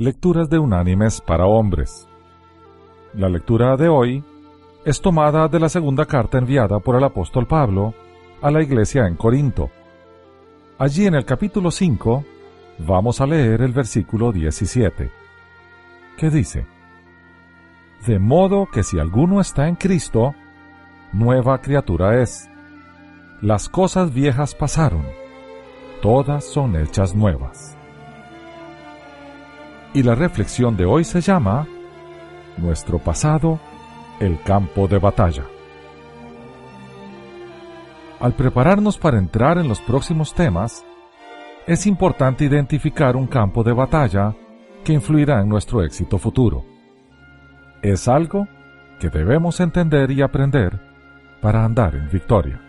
Lecturas de unánimes para hombres. La lectura de hoy es tomada de la segunda carta enviada por el apóstol Pablo a la iglesia en Corinto. Allí en el capítulo 5 vamos a leer el versículo 17, que dice, De modo que si alguno está en Cristo, nueva criatura es. Las cosas viejas pasaron, todas son hechas nuevas. Y la reflexión de hoy se llama Nuestro pasado, el campo de batalla. Al prepararnos para entrar en los próximos temas, es importante identificar un campo de batalla que influirá en nuestro éxito futuro. Es algo que debemos entender y aprender para andar en victoria.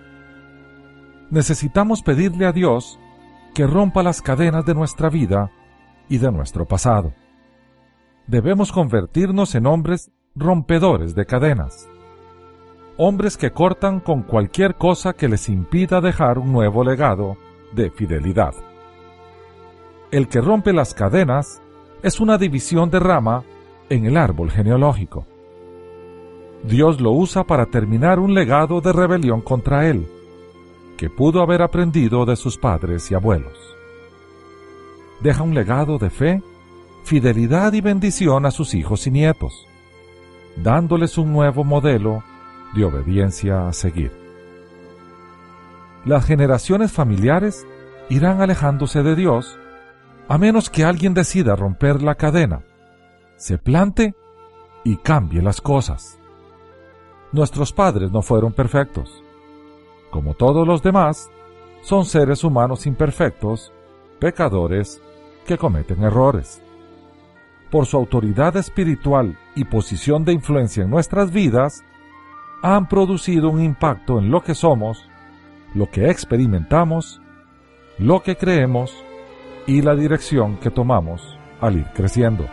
Necesitamos pedirle a Dios que rompa las cadenas de nuestra vida y de nuestro pasado. Debemos convertirnos en hombres rompedores de cadenas, hombres que cortan con cualquier cosa que les impida dejar un nuevo legado de fidelidad. El que rompe las cadenas es una división de rama en el árbol genealógico. Dios lo usa para terminar un legado de rebelión contra Él, que pudo haber aprendido de sus padres y abuelos deja un legado de fe, fidelidad y bendición a sus hijos y nietos, dándoles un nuevo modelo de obediencia a seguir. Las generaciones familiares irán alejándose de Dios a menos que alguien decida romper la cadena, se plante y cambie las cosas. Nuestros padres no fueron perfectos. Como todos los demás, son seres humanos imperfectos, pecadores que cometen errores. Por su autoridad espiritual y posición de influencia en nuestras vidas, han producido un impacto en lo que somos, lo que experimentamos, lo que creemos y la dirección que tomamos al ir creciendo.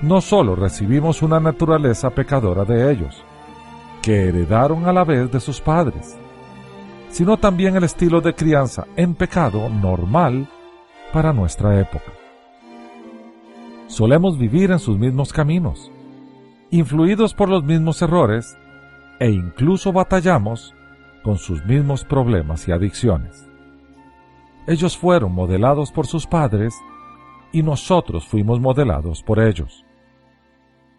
No solo recibimos una naturaleza pecadora de ellos, que heredaron a la vez de sus padres, sino también el estilo de crianza en pecado normal para nuestra época. Solemos vivir en sus mismos caminos, influidos por los mismos errores e incluso batallamos con sus mismos problemas y adicciones. Ellos fueron modelados por sus padres y nosotros fuimos modelados por ellos.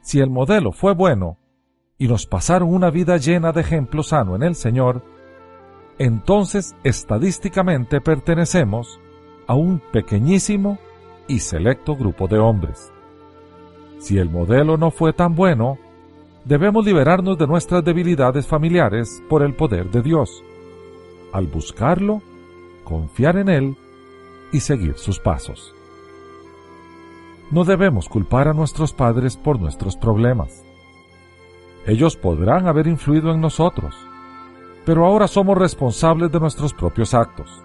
Si el modelo fue bueno y nos pasaron una vida llena de ejemplo sano en el Señor, entonces estadísticamente pertenecemos a un pequeñísimo y selecto grupo de hombres. Si el modelo no fue tan bueno, debemos liberarnos de nuestras debilidades familiares por el poder de Dios. Al buscarlo, confiar en Él y seguir sus pasos. No debemos culpar a nuestros padres por nuestros problemas. Ellos podrán haber influido en nosotros, pero ahora somos responsables de nuestros propios actos.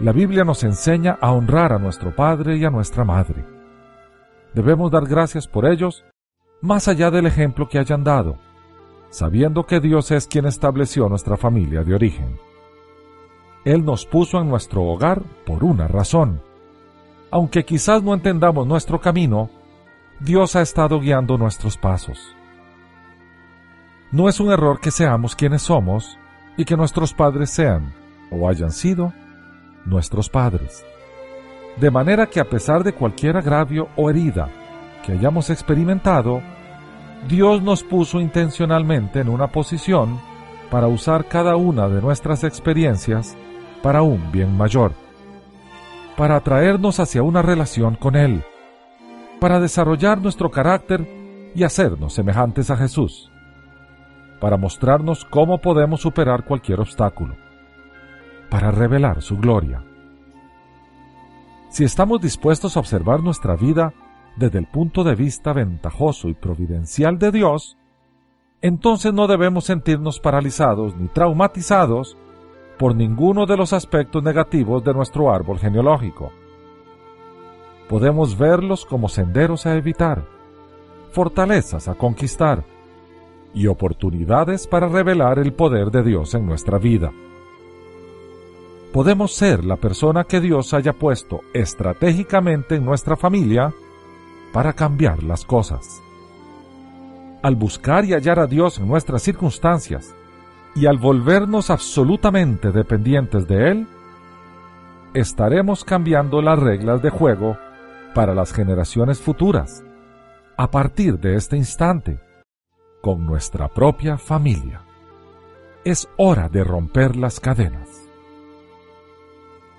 La Biblia nos enseña a honrar a nuestro Padre y a nuestra Madre. Debemos dar gracias por ellos, más allá del ejemplo que hayan dado, sabiendo que Dios es quien estableció nuestra familia de origen. Él nos puso en nuestro hogar por una razón. Aunque quizás no entendamos nuestro camino, Dios ha estado guiando nuestros pasos. No es un error que seamos quienes somos y que nuestros padres sean o hayan sido nuestros padres. De manera que a pesar de cualquier agravio o herida que hayamos experimentado, Dios nos puso intencionalmente en una posición para usar cada una de nuestras experiencias para un bien mayor, para atraernos hacia una relación con Él, para desarrollar nuestro carácter y hacernos semejantes a Jesús, para mostrarnos cómo podemos superar cualquier obstáculo para revelar su gloria. Si estamos dispuestos a observar nuestra vida desde el punto de vista ventajoso y providencial de Dios, entonces no debemos sentirnos paralizados ni traumatizados por ninguno de los aspectos negativos de nuestro árbol genealógico. Podemos verlos como senderos a evitar, fortalezas a conquistar y oportunidades para revelar el poder de Dios en nuestra vida. Podemos ser la persona que Dios haya puesto estratégicamente en nuestra familia para cambiar las cosas. Al buscar y hallar a Dios en nuestras circunstancias y al volvernos absolutamente dependientes de Él, estaremos cambiando las reglas de juego para las generaciones futuras, a partir de este instante, con nuestra propia familia. Es hora de romper las cadenas.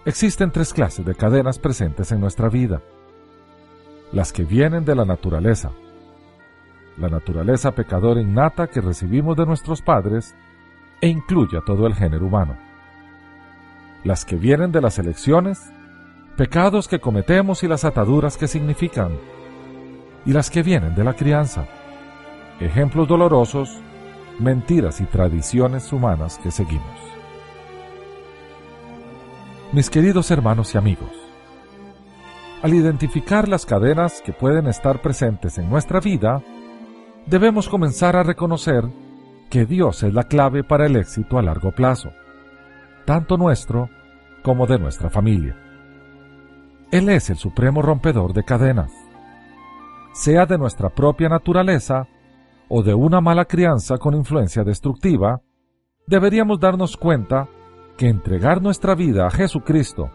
Existen tres clases de cadenas presentes en nuestra vida. Las que vienen de la naturaleza, la naturaleza pecadora innata que recibimos de nuestros padres e incluye a todo el género humano. Las que vienen de las elecciones, pecados que cometemos y las ataduras que significan. Y las que vienen de la crianza, ejemplos dolorosos, mentiras y tradiciones humanas que seguimos. Mis queridos hermanos y amigos, al identificar las cadenas que pueden estar presentes en nuestra vida, debemos comenzar a reconocer que Dios es la clave para el éxito a largo plazo, tanto nuestro como de nuestra familia. Él es el supremo rompedor de cadenas, sea de nuestra propia naturaleza o de una mala crianza con influencia destructiva, deberíamos darnos cuenta que entregar nuestra vida a Jesucristo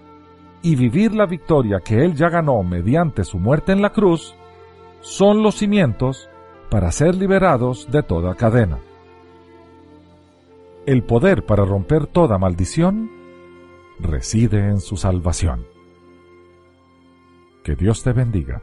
y vivir la victoria que Él ya ganó mediante su muerte en la cruz son los cimientos para ser liberados de toda cadena. El poder para romper toda maldición reside en su salvación. Que Dios te bendiga.